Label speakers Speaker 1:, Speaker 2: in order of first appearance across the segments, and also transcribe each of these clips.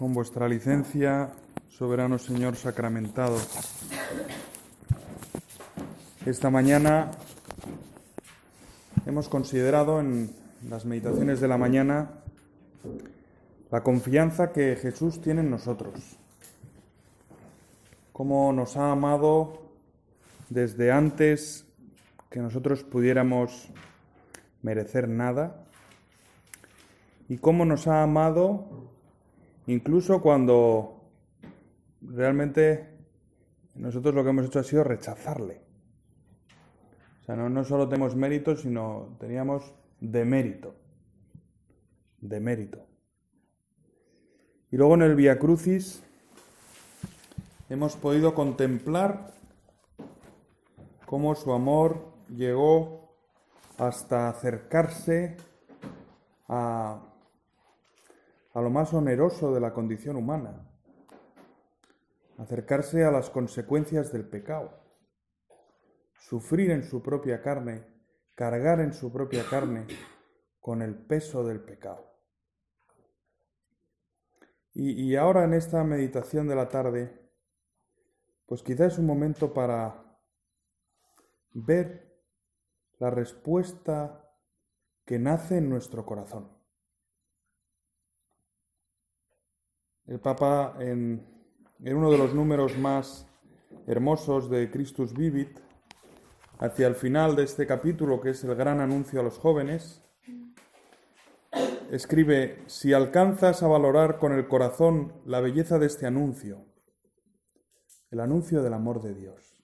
Speaker 1: Con vuestra licencia, soberano Señor sacramentado, esta mañana hemos considerado en las meditaciones de la mañana la confianza que Jesús tiene en nosotros, cómo nos ha amado desde antes que nosotros pudiéramos merecer nada y cómo nos ha amado incluso cuando realmente nosotros lo que hemos hecho ha sido rechazarle. O sea, no, solo tenemos mérito, sino teníamos demérito. Demérito. Y luego en el Via Crucis hemos podido contemplar cómo su amor llegó hasta acercarse a, a lo más oneroso de la condición humana, acercarse a las consecuencias del pecado, sufrir en su propia carne, cargar en su propia carne con el peso del pecado. Y, ahora en esta meditación de la tarde, pues quizás es un momento para ver la respuesta que nace en nuestro corazón. El Papa en, uno de los números más hermosos de Christus Vivit, hacia el final de este capítulo, que es el gran anuncio a los jóvenes, escribe, si alcanzas a valorar con el corazón la belleza de este anuncio, el anuncio del amor de Dios,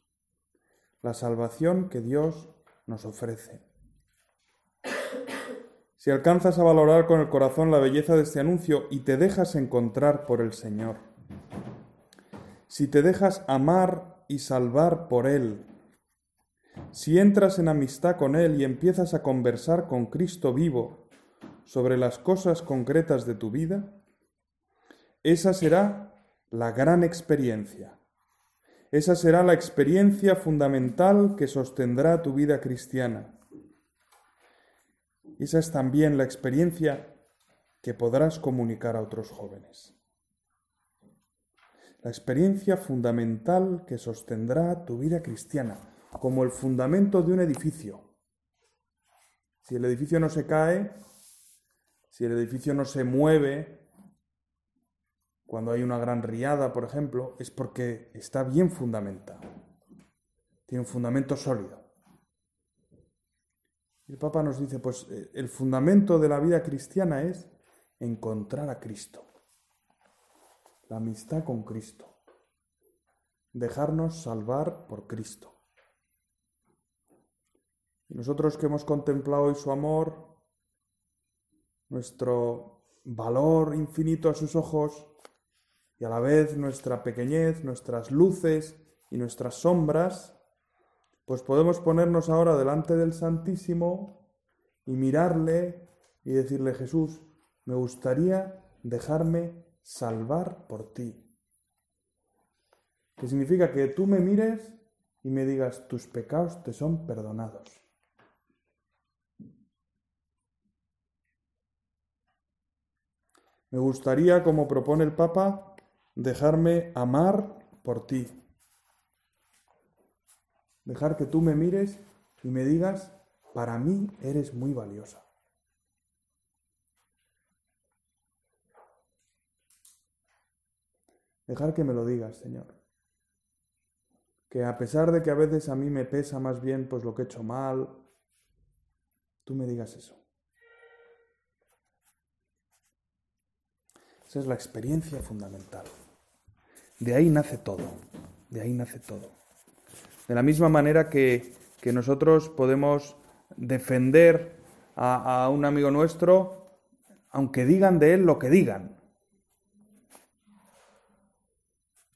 Speaker 1: la salvación que Dios nos ofrece. Si alcanzas a valorar con el corazón la belleza de este anuncio y te dejas encontrar por el Señor, si te dejas amar y salvar por Él, si entras en amistad con Él y empiezas a conversar con Cristo vivo, sobre las cosas concretas de tu vida, esa será la gran experiencia. Esa será la experiencia fundamental que sostendrá tu vida cristiana. Esa es también la experiencia que podrás comunicar a otros jóvenes. La experiencia fundamental que sostendrá tu vida cristiana, como el fundamento de un edificio. Si el edificio no se cae, si el edificio no se mueve cuando hay una gran riada, por ejemplo, es porque está bien fundamentado. Tiene un fundamento sólido. El Papa nos dice, pues eh, el fundamento de la vida cristiana es encontrar a Cristo, la amistad con Cristo, dejarnos salvar por Cristo. Y nosotros que hemos contemplado hoy su amor, nuestro valor infinito a sus ojos y a la vez nuestra pequeñez, nuestras luces y nuestras sombras, pues podemos ponernos ahora delante del Santísimo y mirarle y decirle, Jesús, me gustaría dejarme salvar por ti. Que significa que tú me mires y me digas, tus pecados te son perdonados. Me gustaría, como propone el Papa, dejarme amar por ti. Dejar que tú me mires y me digas, para mí eres muy valiosa. Dejar que me lo digas, Señor. Que a pesar de que a veces a mí me pesa más bien pues lo que he hecho mal, tú me digas eso. Esa es la experiencia fundamental. De ahí nace todo, de ahí nace todo. De la misma manera que, nosotros podemos defender a, a un amigo nuestro, aunque digan de él lo que digan.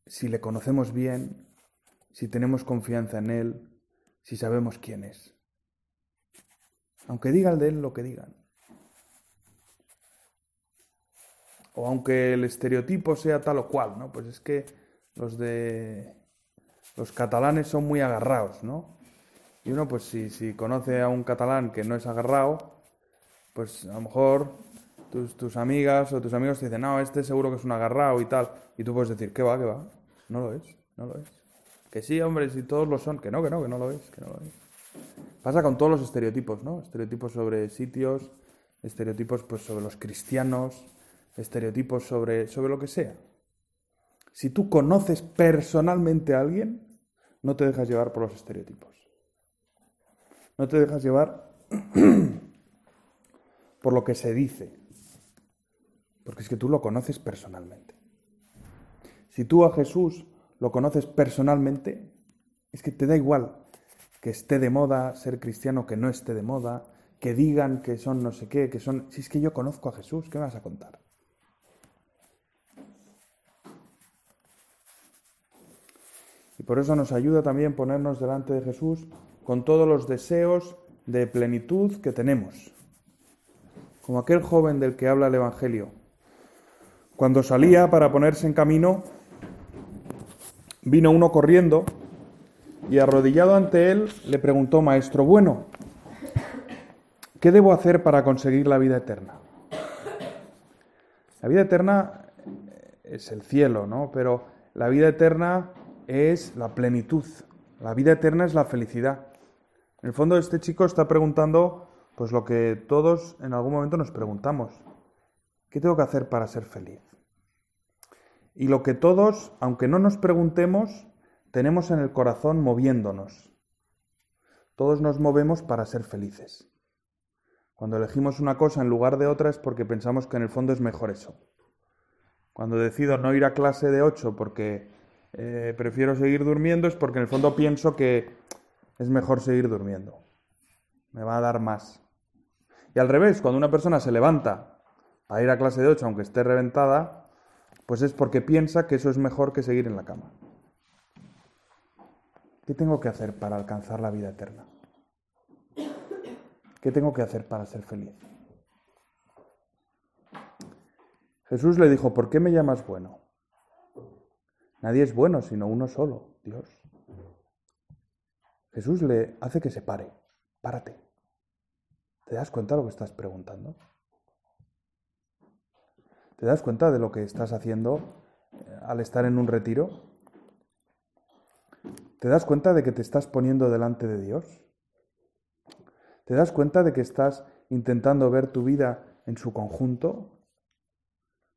Speaker 1: Si le conocemos bien, si tenemos confianza en él, si sabemos quién es. Aunque digan de él lo que digan. o aunque el estereotipo sea tal o cual, ¿no? Pues es que los de los catalanes son muy agarrados, ¿no? Y uno, pues si, si conoce a un catalán que no es agarrado, pues a lo mejor tus, tus amigas o tus amigos te dicen, no, este seguro que es un agarrado y tal. Y tú puedes decir, ¿qué va, qué va? No lo es, no lo es. Que sí, hombre, si todos lo son. Que no, que no, que no lo es, que no lo es. Pasa con todos los estereotipos, ¿no? Estereotipos sobre sitios, estereotipos pues sobre los cristianos, estereotipos sobre, sobre lo que sea. Si tú conoces personalmente a alguien, no te dejas llevar por los estereotipos. No te dejas llevar por lo que se dice. Porque es que tú lo conoces personalmente. Si tú a Jesús lo conoces personalmente, es que te da igual que esté de moda ser cristiano, que no esté de moda, que digan que son no sé qué, que son... Si es que yo conozco a Jesús, ¿qué me vas a contar? Por eso nos ayuda también ponernos delante de Jesús con todos los deseos de plenitud que tenemos. Como aquel joven del que habla el Evangelio. Cuando salía para ponerse en camino, vino uno corriendo y arrodillado ante él le preguntó, Maestro bueno, ¿qué debo hacer para conseguir la vida eterna? La vida eterna es el cielo, ¿no? Pero la vida eterna es la plenitud. La vida eterna es la felicidad. En el fondo este chico está preguntando pues lo que todos en algún momento nos preguntamos. ¿Qué tengo que hacer para ser feliz? Y lo que todos, aunque no nos preguntemos, tenemos en el corazón moviéndonos. Todos nos movemos para ser felices. Cuando elegimos una cosa en lugar de otra es porque pensamos que en el fondo es mejor eso. Cuando decido no ir a clase de 8 porque eh, prefiero seguir durmiendo es porque en el fondo pienso que es mejor seguir durmiendo. Me va a dar más. Y al revés, cuando una persona se levanta para ir a clase de 8 aunque esté reventada, pues es porque piensa que eso es mejor que seguir en la cama. ¿Qué tengo que hacer para alcanzar la vida eterna? ¿Qué tengo que hacer para ser feliz? Jesús le dijo, ¿por qué me llamas bueno? Nadie es bueno sino uno solo, Dios. Jesús le hace que se pare. Párate. ¿Te das cuenta de lo que estás preguntando? ¿Te das cuenta de lo que estás haciendo eh, al estar en un retiro? ¿Te das cuenta de que te estás poniendo delante de Dios? ¿Te das cuenta de que estás intentando ver tu vida en su conjunto?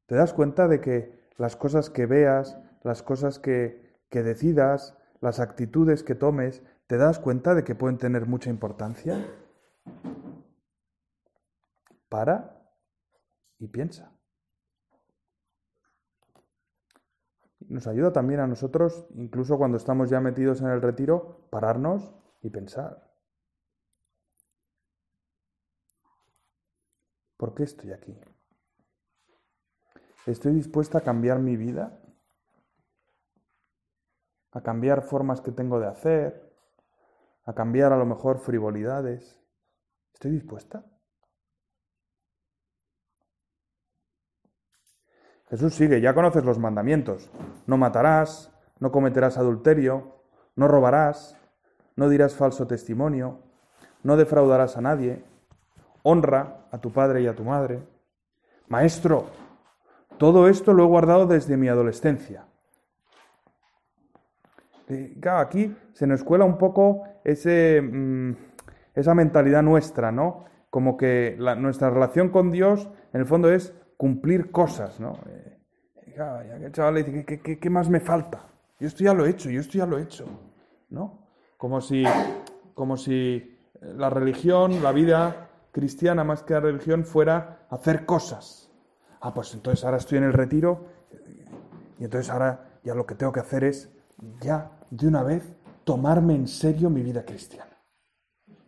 Speaker 1: ¿Te das cuenta de que las cosas que veas, las cosas que, que decidas, las actitudes que tomes, ¿te das cuenta de que pueden tener mucha importancia? Para y piensa. Nos ayuda también a nosotros, incluso cuando estamos ya metidos en el retiro, pararnos y pensar. ¿Por qué estoy aquí? ¿Estoy dispuesta a cambiar mi vida? A cambiar formas que tengo de hacer, a cambiar a lo mejor frivolidades. ¿Estoy dispuesta? Jesús sigue, ya conoces los mandamientos. No matarás, no cometerás adulterio, no robarás, no dirás falso testimonio, no defraudarás a nadie, honra a tu padre y a tu madre. Maestro, todo esto lo he guardado desde mi adolescencia. Claro, aquí se nos cuela un poco ese, mm, esa mentalidad nuestra, ¿no? Como que nuestra relación con Dios, en el fondo, es cumplir cosas, ¿no? Eh, claro, ya que el chaval le dice, ¿qué, qué, más me falta? Yo esto ya lo he hecho, yo esto ya lo he hecho, ¿no? Como si, como si la religión, la vida cristiana más que la religión fuera hacer cosas. Ah, pues entonces ahora estoy en el retiro y entonces ahora ya lo que tengo que hacer es ya de una vez tomarme en serio mi vida cristiana.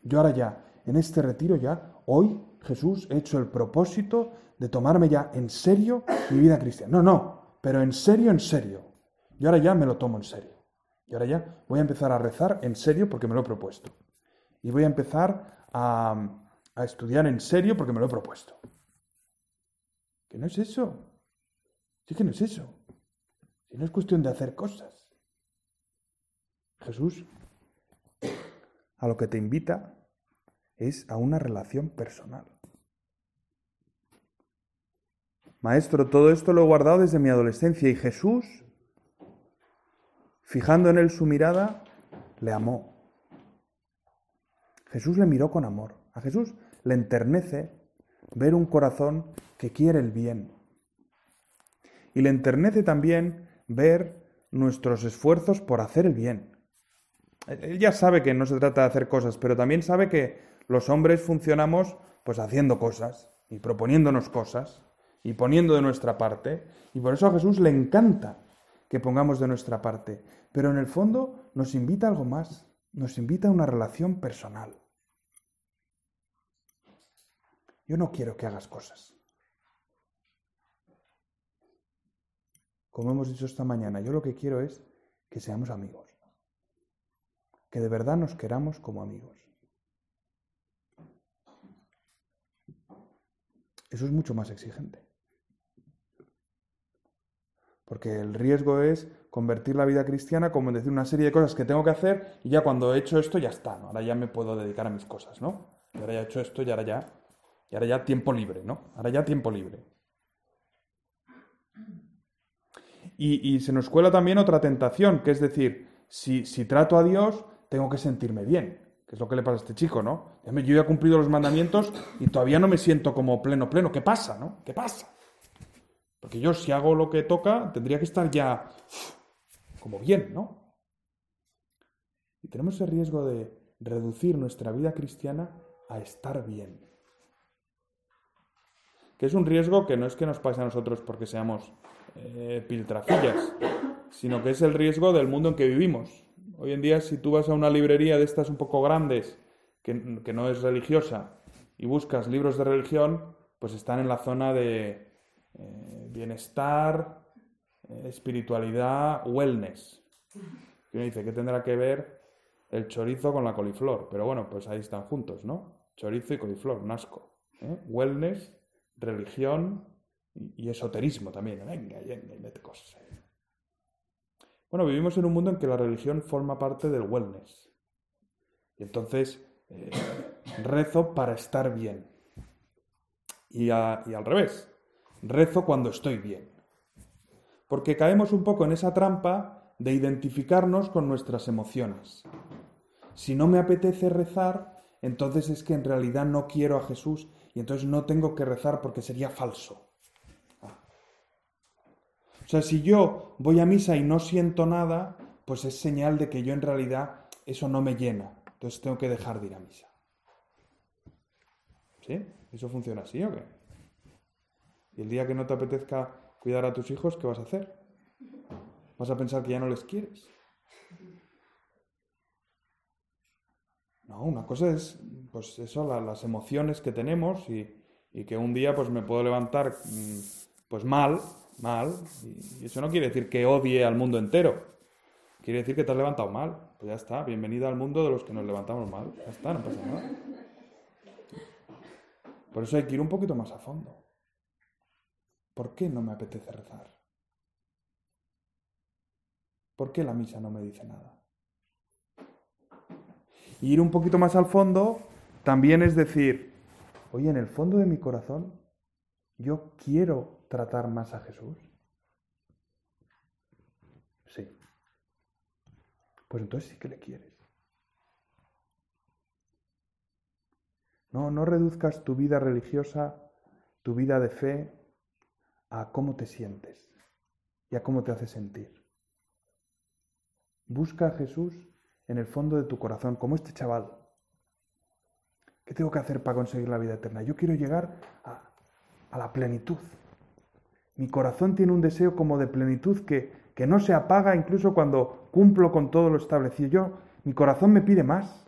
Speaker 1: Yo ahora ya, en este retiro ya, hoy Jesús he hecho el propósito de tomarme ya en serio mi vida cristiana. No, no, pero en serio, en serio. Yo ahora ya me lo tomo en serio. Y ahora ya voy a empezar a rezar en serio porque me lo he propuesto. Y voy a empezar a, estudiar en serio porque me lo he propuesto. Que no es eso. Sí que no es eso. Si no es cuestión de hacer cosas. Jesús a lo que te invita es a una relación personal. Maestro, todo esto lo he guardado desde mi adolescencia y Jesús, fijando en él su mirada, le amó. Jesús le miró con amor. A Jesús le enternece ver un corazón que quiere el bien. Y le enternece también ver nuestros esfuerzos por hacer el bien. Él ya sabe que no se trata de hacer cosas, pero también sabe que los hombres funcionamos pues haciendo cosas y proponiéndonos cosas y poniendo de nuestra parte. Y por eso a Jesús le encanta que pongamos de nuestra parte. Pero en el fondo nos invita a algo más, nos invita a una relación personal. Yo no quiero que hagas cosas. Como hemos dicho esta mañana, yo lo que quiero es que seamos amigos. Que de verdad nos queramos como amigos. Eso es mucho más exigente. Porque el riesgo es convertir la vida cristiana como en decir una serie de cosas que tengo que hacer y ya cuando he hecho esto ya está, ¿no? Ahora ya me puedo dedicar a mis cosas, ¿no? Y ahora ya he hecho esto y ahora ya y ahora ya tiempo libre, ¿no? Ahora ya tiempo libre. Y, se nos cuela también otra tentación, que es decir, si, trato a Dios, tengo que sentirme bien, que es lo que le pasa a este chico, ¿no? Yo ya he cumplido los mandamientos y todavía no me siento como pleno, pleno. ¿Qué pasa, no? ¿Qué pasa? Porque yo si hago lo que toca, tendría que estar ya como bien, ¿no? Y tenemos el riesgo de reducir nuestra vida cristiana a estar bien que es un riesgo que no es que nos pase a nosotros porque seamos eh, piltrafillas, sino que es el riesgo del mundo en que vivimos. Hoy en día, si tú vas a una librería de estas un poco grandes, que, no es religiosa, y buscas libros de religión, pues están en la zona de eh, bienestar, eh, espiritualidad, wellness. Y uno dice, ¿qué tendrá que ver el chorizo con la coliflor? Pero bueno, pues ahí están juntos, ¿no? Chorizo y coliflor, nasco. Wellness religión y esoterismo también. Venga, venga, mete cosas. Bueno, vivimos en un mundo en que la religión forma parte del wellness. Y entonces eh, rezo para estar bien. Y, y al revés, rezo cuando estoy bien. Porque caemos un poco en esa trampa de identificarnos con nuestras emociones. Si no me apetece rezar, entonces es que en realidad no quiero a Jesús y entonces no tengo que rezar porque sería falso. O sea, si yo voy a misa y no siento nada, pues es señal de que yo en realidad eso no me llena. Entonces tengo que dejar de ir a misa. ¿Sí? ¿Eso funciona así o qué? Y el día que no te apetezca cuidar a tus hijos, ¿qué vas a hacer? ¿Vas a pensar que ya no les quieres? No, una cosa es pues eso, las emociones que tenemos y, que un día pues me puedo levantar mm, pues mal, mal, y eso no quiere decir que odie al mundo entero, quiere decir que te has levantado mal, pues ya está, bienvenida al mundo de los que nos levantamos mal, ya está, no pasa nada. Por eso hay que ir un poquito más a fondo. ¿Por qué no me apetece rezar? ¿Por qué la misa no me dice nada? Y ir un poquito más al fondo también es decir, oye, en el fondo de mi corazón, yo quiero tratar más a Jesús. Sí. Pues entonces sí que le quieres. No, no reduzcas tu vida religiosa, tu vida de fe, a cómo te sientes y a cómo te hace sentir. Busca a Jesús en el fondo de tu corazón, como este chaval. ¿Qué tengo que hacer para conseguir la vida eterna? Yo quiero llegar a, la plenitud. Mi corazón tiene un deseo como de plenitud que, que no se apaga incluso cuando cumplo con todo lo establecido. Yo, mi corazón me pide más.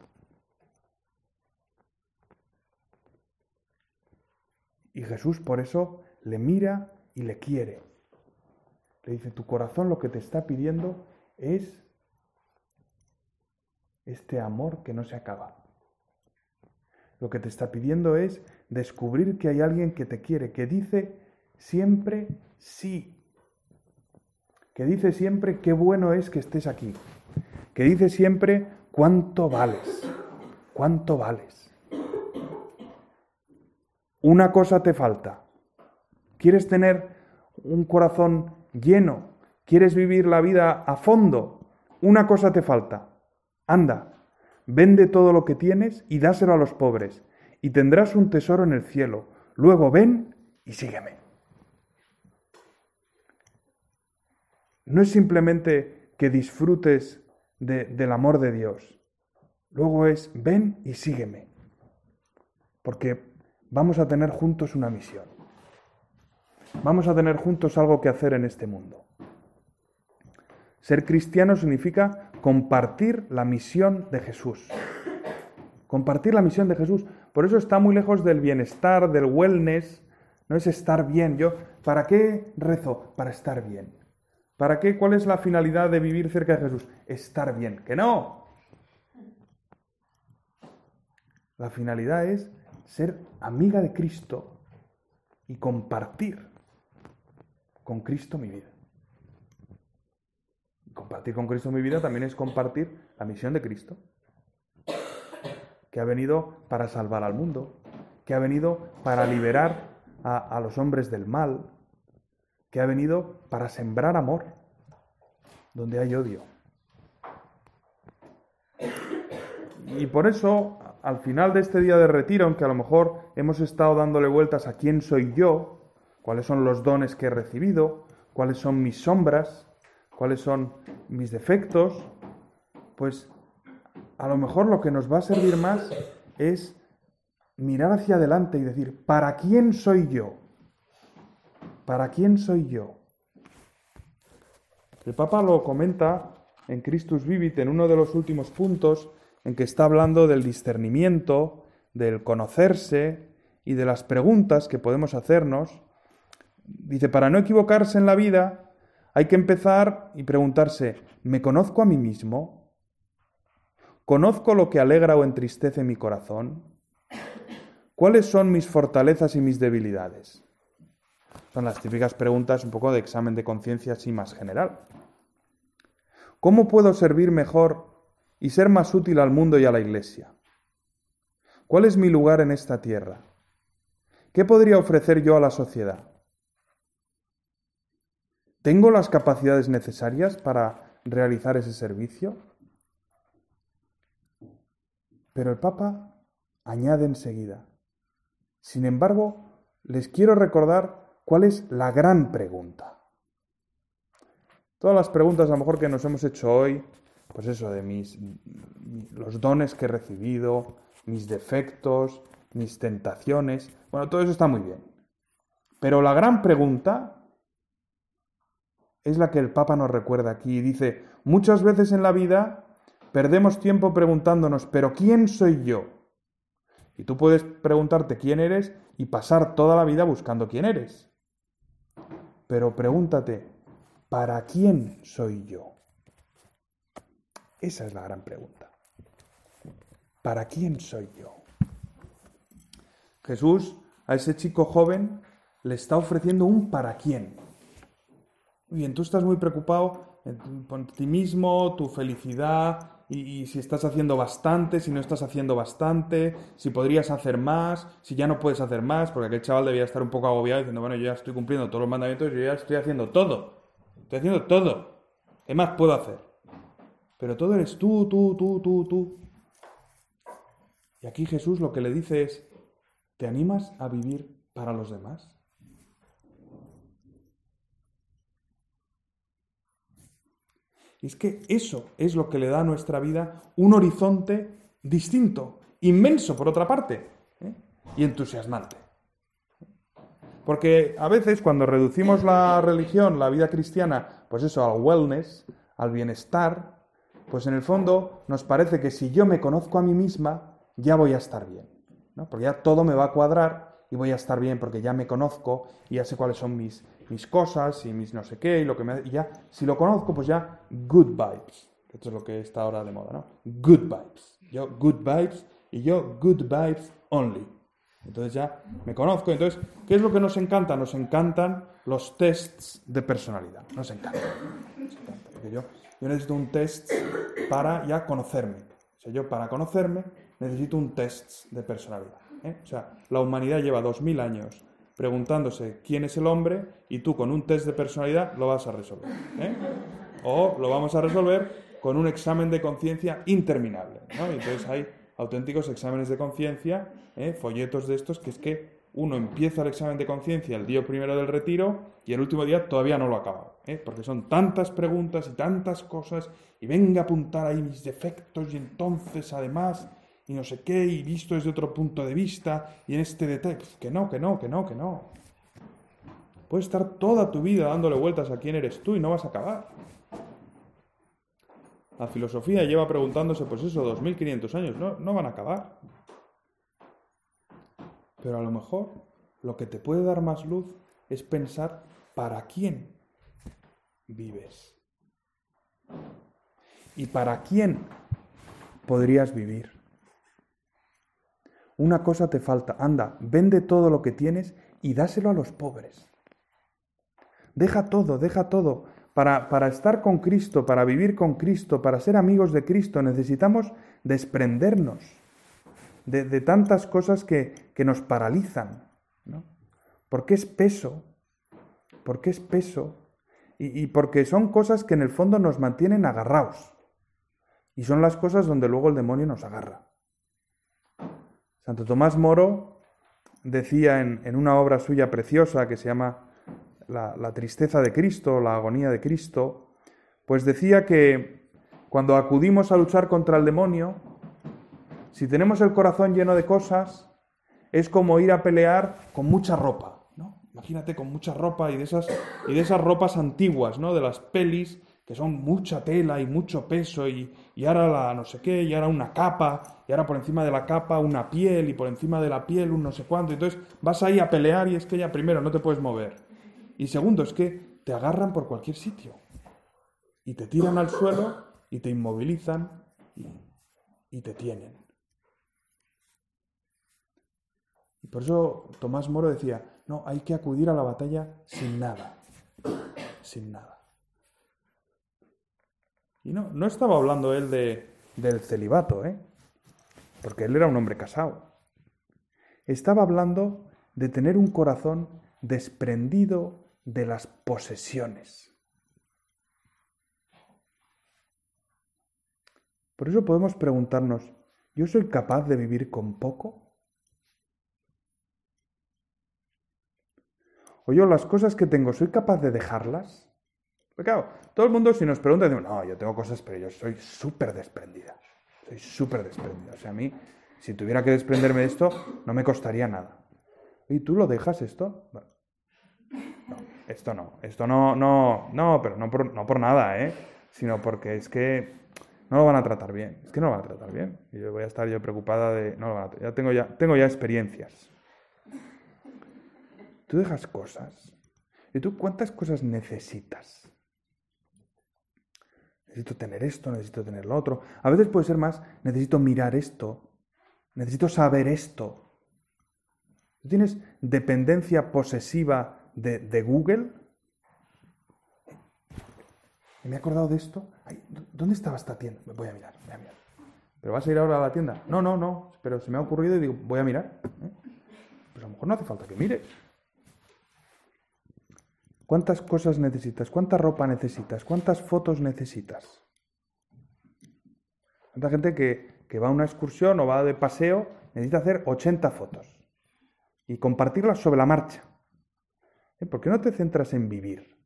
Speaker 1: Y Jesús por eso le mira y le quiere. Le dice, tu corazón lo que te está pidiendo es este amor que no se acaba. Lo que te está pidiendo es descubrir que hay alguien que te quiere, que dice siempre sí, que dice siempre qué bueno es que estés aquí, que dice siempre cuánto vales, cuánto vales. Una cosa te falta, ¿Quieres tener un corazón lleno? ¿Quieres vivir la vida a fondo? Una cosa te falta. Anda, vende todo lo que tienes y dáselo a los pobres, y tendrás un tesoro en el cielo. Luego ven y sígueme. No es simplemente que disfrutes del amor de Dios. Luego es, ven y sígueme. Porque vamos a tener juntos una misión. Vamos a tener juntos algo que hacer en este mundo. Ser cristiano significa compartir la misión de Jesús. Compartir la misión de Jesús. Por eso está muy lejos del bienestar, del wellness. No es estar bien. Yo, ¿para qué rezo? Para estar bien. ¿Para qué? ¿Cuál es la finalidad de vivir cerca de Jesús? Estar bien. Que no. La finalidad es ser amiga de Cristo y compartir con Cristo mi vida. Compartir con Cristo mi vida también es compartir la misión de Cristo, que ha venido para salvar al mundo, que ha venido para liberar a, los hombres del mal, que ha venido para sembrar amor donde hay odio. Y por eso, al final de este día de retiro, aunque a lo mejor hemos estado dándole vueltas a quién soy yo, cuáles son los dones que he recibido, cuáles son mis sombras, cuáles son mis defectos, pues a lo mejor lo que nos va a servir más es mirar hacia adelante y decir, ¿para quién soy yo? ¿Para quién soy yo? El Papa lo comenta en Christus Vivit en uno de los últimos puntos en que está hablando del discernimiento, del conocerse y de las preguntas que podemos hacernos Dice, para no equivocarse en la vida, hay que empezar y preguntarse, ¿me conozco a mí mismo? ¿Conozco lo que alegra o entristece mi corazón? ¿Cuáles son mis fortalezas y mis debilidades? Son las típicas preguntas un poco de examen de conciencia así más general. ¿Cómo puedo servir mejor y ser más útil al mundo y a la Iglesia? ¿Cuál es mi lugar en esta tierra? ¿Qué podría ofrecer yo a la sociedad? ¿Tengo las capacidades necesarias para realizar ese servicio? Pero el Papa añade enseguida, sin embargo, les quiero recordar cuál es la gran pregunta. Todas las preguntas a lo mejor que nos hemos hecho hoy, pues eso de mis los dones que he recibido, mis defectos, mis tentaciones, bueno, todo eso está muy bien. Pero la gran pregunta es la que el Papa nos recuerda aquí. Dice, muchas veces en la vida perdemos tiempo preguntándonos, pero ¿quién soy yo? Y tú puedes preguntarte quién eres y pasar toda la vida buscando quién eres. Pero pregúntate, ¿para quién soy yo? Esa es la gran pregunta. ¿Para quién soy yo? Jesús a ese chico joven le está ofreciendo un para quién. Bien, tú estás muy preocupado por ti mismo, tu felicidad, y, si estás haciendo bastante, si no estás haciendo bastante, si podrías hacer más, si ya no puedes hacer más, porque aquel chaval debía estar un poco agobiado diciendo, bueno, yo ya estoy cumpliendo todos los mandamientos, yo ya estoy haciendo todo, estoy haciendo todo, ¿qué más puedo hacer? Pero todo eres tú, tú, tú, tú, tú. Y aquí Jesús lo que le dice es, ¿te animas a vivir para los demás? Y es que eso es lo que le da a nuestra vida un horizonte distinto, inmenso por otra parte, ¿eh? y entusiasmante. Porque a veces cuando reducimos la religión, la vida cristiana, pues eso, al wellness, al bienestar, pues en el fondo nos parece que si yo me conozco a mí misma, ya voy a estar bien. ¿no? Porque ya todo me va a cuadrar y voy a estar bien porque ya me conozco y ya sé cuáles son mis mis cosas y mis no sé qué y lo que me... Y ya, si lo conozco, pues ya good vibes. Esto es lo que está ahora de moda, ¿no? Good vibes. Yo good vibes y yo good vibes only. Entonces ya me conozco. Entonces, ¿qué es lo que nos encanta? Nos encantan los tests de personalidad. Nos encanta. Porque yo, yo necesito un test para ya conocerme. O sea, yo para conocerme necesito un test de personalidad. ¿eh? O sea, la humanidad lleva dos mil años preguntándose quién es el hombre y tú con un test de personalidad lo vas a resolver. ¿eh? O lo vamos a resolver con un examen de conciencia interminable. entonces hay auténticos exámenes de conciencia, ¿eh? folletos de estos, que es que uno empieza el examen de conciencia el día primero del retiro y el último día todavía no lo acaba, ¿eh? porque son tantas preguntas y tantas cosas y venga a apuntar ahí mis defectos y entonces además y no sé qué y visto desde otro punto de vista y en este detalle, que no, que no, que no, que no. Puedes estar toda tu vida dándole vueltas a quién eres tú y no vas a acabar. La filosofía lleva preguntándose, pues eso, 2500 años, no, no van a acabar. Pero a lo mejor lo que te puede dar más luz es pensar para quién vives. ¿Y para quién podrías vivir? Una cosa te falta, anda, vende todo lo que tienes y dáselo a los pobres. Deja todo, deja todo. Para, estar con Cristo, para vivir con Cristo, para ser amigos de Cristo, necesitamos desprendernos de, tantas cosas que, nos paralizan. ¿no? Porque es peso, porque es peso y, y porque son cosas que en el fondo nos mantienen agarrados. Y son las cosas donde luego el demonio nos agarra. Santo Tomás Moro decía en una obra suya preciosa que se llama la, tristeza de Cristo, la agonía de Cristo, pues decía que cuando acudimos a luchar contra el demonio, si tenemos el corazón lleno de cosas, es como ir a pelear con mucha ropa, ¿no? Imagínate con mucha ropa y de esas, y de esas ropas antiguas, ¿no? De las pelis, que son mucha tela y mucho peso, y, y ahora la no sé qué, y ahora una capa, y ahora por encima de la capa una piel, y por encima de la piel un no sé cuánto. Entonces vas ahí a pelear y es que ya primero no te puedes mover. Y segundo, es que te agarran por cualquier sitio y te tiran al suelo y te inmovilizan y, te tienen. Y por eso Tomás Moro decía, no, hay que acudir a la batalla sin nada, sin nada. Y no, no estaba hablando él de, del celibato, ¿eh? porque él era un hombre casado. Estaba hablando de tener un corazón desprendido de las posesiones. Por eso podemos preguntarnos, ¿yo soy capaz de vivir con poco? ¿O yo las cosas que tengo, soy capaz de dejarlas? Porque claro, todo el mundo si nos pregunta, dice, no, yo tengo cosas, pero yo soy súper desprendida. Soy súper desprendida. O sea, a mí, si tuviera que desprenderme de esto, no me costaría nada. ¿Y tú lo dejas esto? esto no, esto no, no, no, pero no por, no por nada, ¿eh? Sino porque es que no lo van a tratar bien, es que no lo van a tratar bien. Y yo voy a estar yo preocupada de, no lo van a, ya tengo ya, tengo ya experiencias. Tú dejas cosas. ¿Y tú cuántas cosas necesitas? Necesito tener esto, necesito tener lo otro. A veces puede ser más, necesito mirar esto, necesito saber esto. ¿Tú tienes dependencia posesiva de, Google. me he acordado de esto. ¿Dónde estaba esta tienda? Voy a mirar, voy a mirar. ¿Pero vas a ir ahora a la tienda? No, no, no. Pero se me ha ocurrido y digo, voy a mirar. ¿eh? Pues a lo mejor no hace falta que mires. ¿Cuántas cosas necesitas? ¿Cuánta ropa necesitas? ¿Cuántas fotos necesitas? ¿Cuánta gente que, que va a una excursión o va de paseo necesita hacer 80 fotos y compartirlas sobre la marcha? ¿Eh? ¿Por qué no te centras en vivir?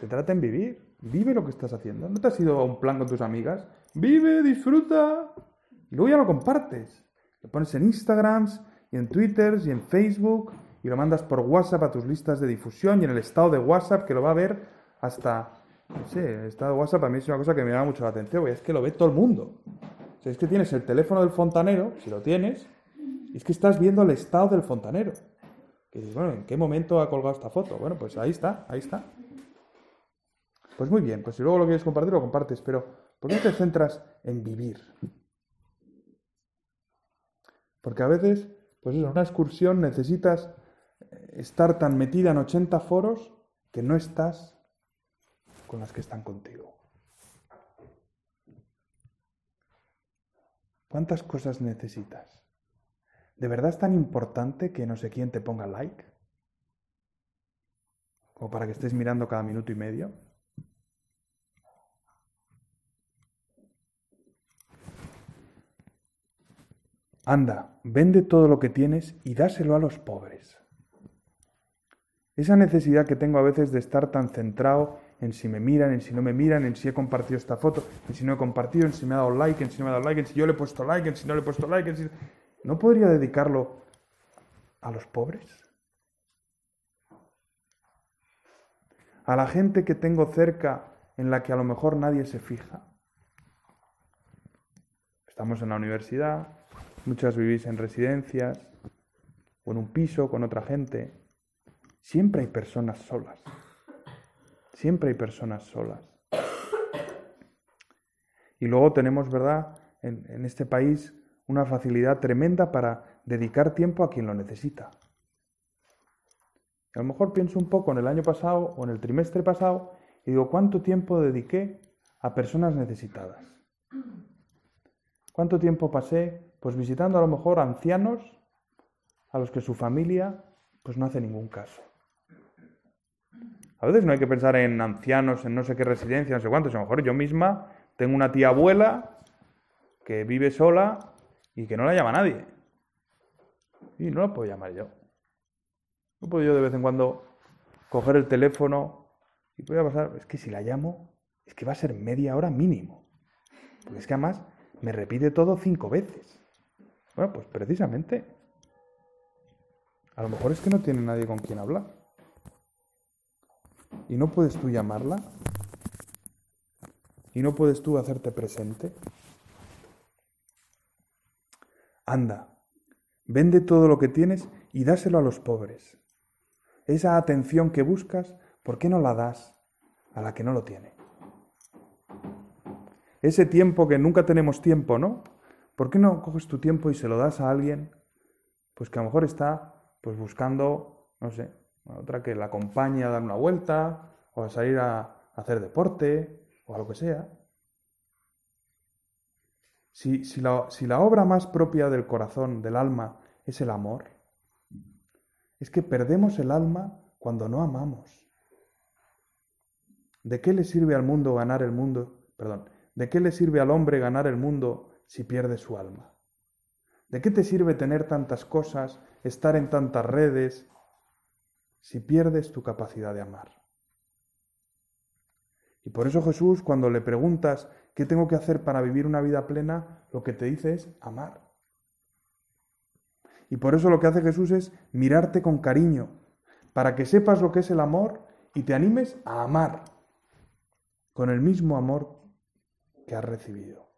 Speaker 1: Se trata en vivir. Vive lo que estás haciendo. ¿No te has ido a un plan con tus amigas? Vive, disfruta. Y luego ya lo compartes. Lo pones en Instagram, y en Twitter, y en Facebook, y lo mandas por WhatsApp a tus listas de difusión y en el estado de WhatsApp que lo va a ver hasta, no sé, el estado de WhatsApp a mí es una cosa que me llama mucho la atención, es que lo ve todo el mundo. O sea, es que tienes el teléfono del fontanero, si lo tienes, y es que estás viendo el estado del fontanero. Que dices, bueno, ¿en qué momento ha colgado esta foto? Bueno, pues ahí está, ahí está. Pues muy bien, pues si luego lo quieres compartir, lo compartes, pero ¿por qué te centras en vivir? Porque a veces, pues eso, una excursión necesitas estar tan metida en 80 foros que no estás con las que están contigo. ¿Cuántas cosas necesitas? ¿De verdad es tan importante que no sé quién te ponga like? ¿O para que estés mirando cada minuto y medio? Anda, vende todo lo que tienes y dáselo a los pobres. Esa necesidad que tengo a veces de estar tan centrado en si me miran, en si no me miran, en si he compartido esta foto, en si no he compartido, en si me ha dado like, en si no me ha dado like, en si yo le he puesto like, en si no le he puesto like, en si... ¿No podría dedicarlo a los pobres? A la gente que tengo cerca en la que a lo mejor nadie se fija. Estamos en la universidad, muchas vivís en residencias o en un piso con otra gente. Siempre hay personas solas. Siempre hay personas solas. Y luego tenemos, ¿verdad?, en, este país una facilidad tremenda para dedicar tiempo a quien lo necesita. A lo mejor pienso un poco en el año pasado o en el trimestre pasado y digo, ¿cuánto tiempo dediqué a personas necesitadas? ¿Cuánto tiempo pasé pues visitando a lo mejor ancianos a los que su familia pues no hace ningún caso? A veces no hay que pensar en ancianos, en no sé qué residencia, no sé cuántos. A lo mejor yo misma tengo una tía abuela que vive sola y que no la llama nadie. Y no la puedo llamar yo. No puedo yo de vez en cuando coger el teléfono y voy a pasar. Es que si la llamo, es que va a ser media hora mínimo. Porque es que además me repite todo cinco veces. Bueno, pues precisamente. A lo mejor es que no tiene nadie con quien hablar. ¿Y no puedes tú llamarla? ¿Y no puedes tú hacerte presente? Anda, vende todo lo que tienes y dáselo a los pobres. Esa atención que buscas, ¿por qué no la das a la que no lo tiene? Ese tiempo que nunca tenemos tiempo, ¿no? ¿Por qué no coges tu tiempo y se lo das a alguien? Pues que a lo mejor está pues buscando, no sé, otra que la acompañe a dar una vuelta, o a salir a hacer deporte, o a lo que sea. Si, si, la, si la obra más propia del corazón, del alma, es el amor, es que perdemos el alma cuando no amamos. ¿De qué le sirve al mundo ganar el mundo? Perdón, ¿de qué le sirve al hombre ganar el mundo si pierde su alma? ¿De qué te sirve tener tantas cosas, estar en tantas redes, si pierdes tu capacidad de amar. Y por eso Jesús, cuando le preguntas qué tengo que hacer para vivir una vida plena, lo que te dice es amar. Y por eso lo que hace Jesús es mirarte con cariño, para que sepas lo que es el amor y te animes a amar con el mismo amor que has recibido.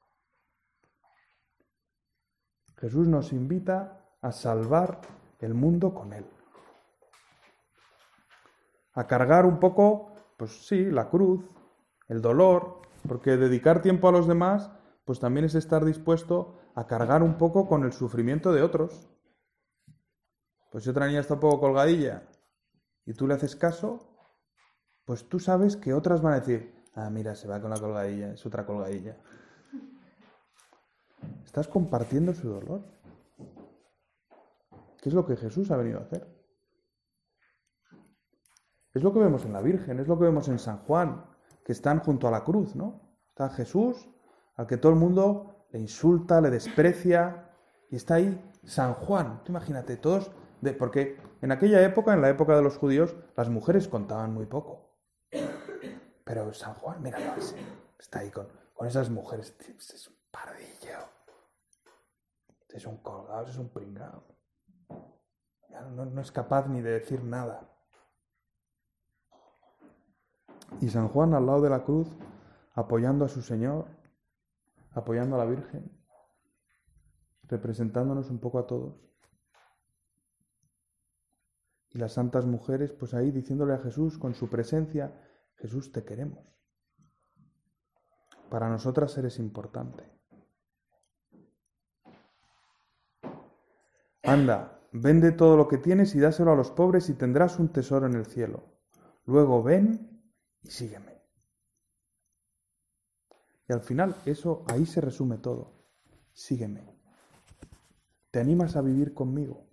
Speaker 1: Jesús nos invita a salvar el mundo con Él a cargar un poco, pues sí, la cruz, el dolor, porque dedicar tiempo a los demás, pues también es estar dispuesto a cargar un poco con el sufrimiento de otros. Pues si otra niña está un poco colgadilla y tú le haces caso, pues tú sabes que otras van a decir, ah, mira, se va con la colgadilla, es otra colgadilla. Estás compartiendo su dolor. ¿Qué es lo que Jesús ha venido a hacer? Es lo que vemos en la Virgen, es lo que vemos en San Juan, que están junto a la cruz, ¿no? Está Jesús, al que todo el mundo le insulta, le desprecia, y está ahí San Juan. Tú imagínate, todos, porque en aquella época, en la época de los judíos, las mujeres contaban muy poco. Pero San Juan, así, está ahí con, con esas mujeres, es un pardillo, es un colgado, es un pringado. No es capaz ni de decir nada. Y San Juan al lado de la cruz, apoyando a su Señor, apoyando a la Virgen, representándonos un poco a todos. Y las santas mujeres, pues ahí diciéndole a Jesús con su presencia, Jesús te queremos. Para nosotras eres importante. Anda, vende todo lo que tienes y dáselo a los pobres y tendrás un tesoro en el cielo. Luego ven y sígueme. Y al final, eso ahí se resume todo. Sígueme. ¿Te animas a vivir conmigo?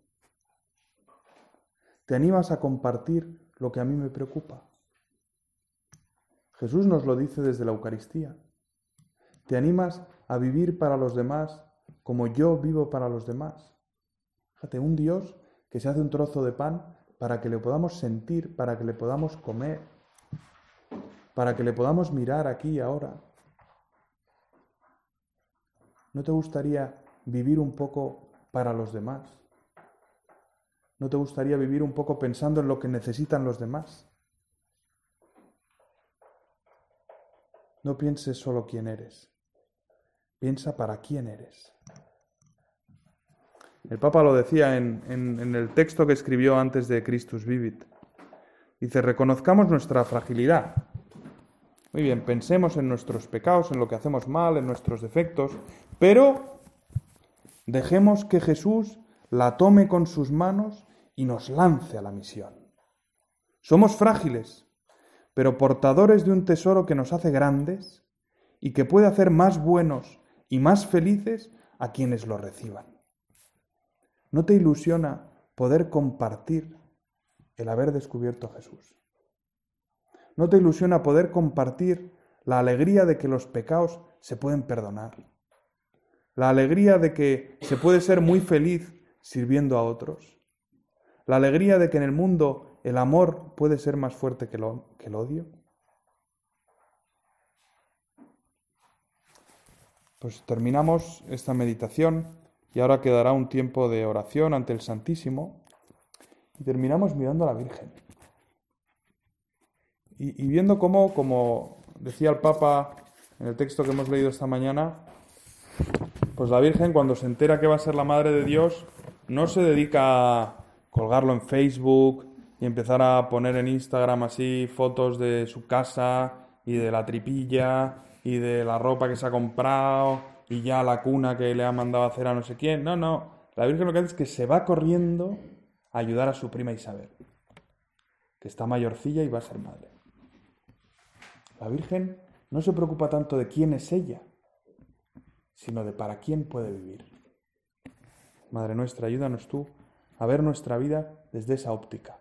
Speaker 1: ¿Te animas a compartir lo que a mí me preocupa? Jesús nos lo dice desde la Eucaristía. ¿Te animas a vivir para los demás como yo vivo para los demás? Fíjate, un Dios que se hace un trozo de pan para que le podamos sentir, para que le podamos comer, para que le podamos mirar aquí y ahora. ¿No te gustaría vivir un poco para los demás? ¿No te gustaría vivir un poco pensando en lo que necesitan los demás? No pienses solo quién eres, piensa para quién eres. El Papa lo decía en, en, el texto que escribió antes de Christus Vivit. Dice, reconozcamos nuestra fragilidad. Muy bien, pensemos en nuestros pecados, en lo que hacemos mal, en nuestros defectos, pero dejemos que Jesús la tome con sus manos y nos lance a la misión. Somos frágiles, pero portadores de un tesoro que nos hace grandes y que puede hacer más buenos y más felices a quienes lo reciban. ¿No te ilusiona poder compartir el haber descubierto a Jesús? ¿No te ilusiona poder compartir la alegría de que los pecados se pueden perdonar? La alegría de que se puede ser muy feliz sirviendo a otros? La alegría de que en el mundo el amor puede ser más fuerte que, que el odio. Pues terminamos esta meditación y ahora quedará un tiempo de oración ante el Santísimo y terminamos mirando a la Virgen. Y, viendo cómo, como decía el Papa en el texto que hemos leído esta mañana, pues la Virgen cuando se entera que va a ser la Madre de Dios, no se dedica a colgarlo en Facebook y empezar a poner en Instagram así fotos de su casa y de la tripilla y de la ropa que se ha comprado y ya la cuna que le ha mandado a hacer a no sé quién. No, no. La Virgen lo que hace es que se va corriendo a ayudar a su prima Isabel, que está mayorcilla y va a ser madre. La Virgen no se preocupa tanto de quién es ella, sino de para quién puede vivir. Madre nuestra, ayúdanos tú a ver nuestra vida desde esa óptica.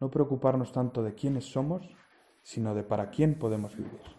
Speaker 1: No preocuparnos tanto de quiénes somos, sino de para quién podemos vivir.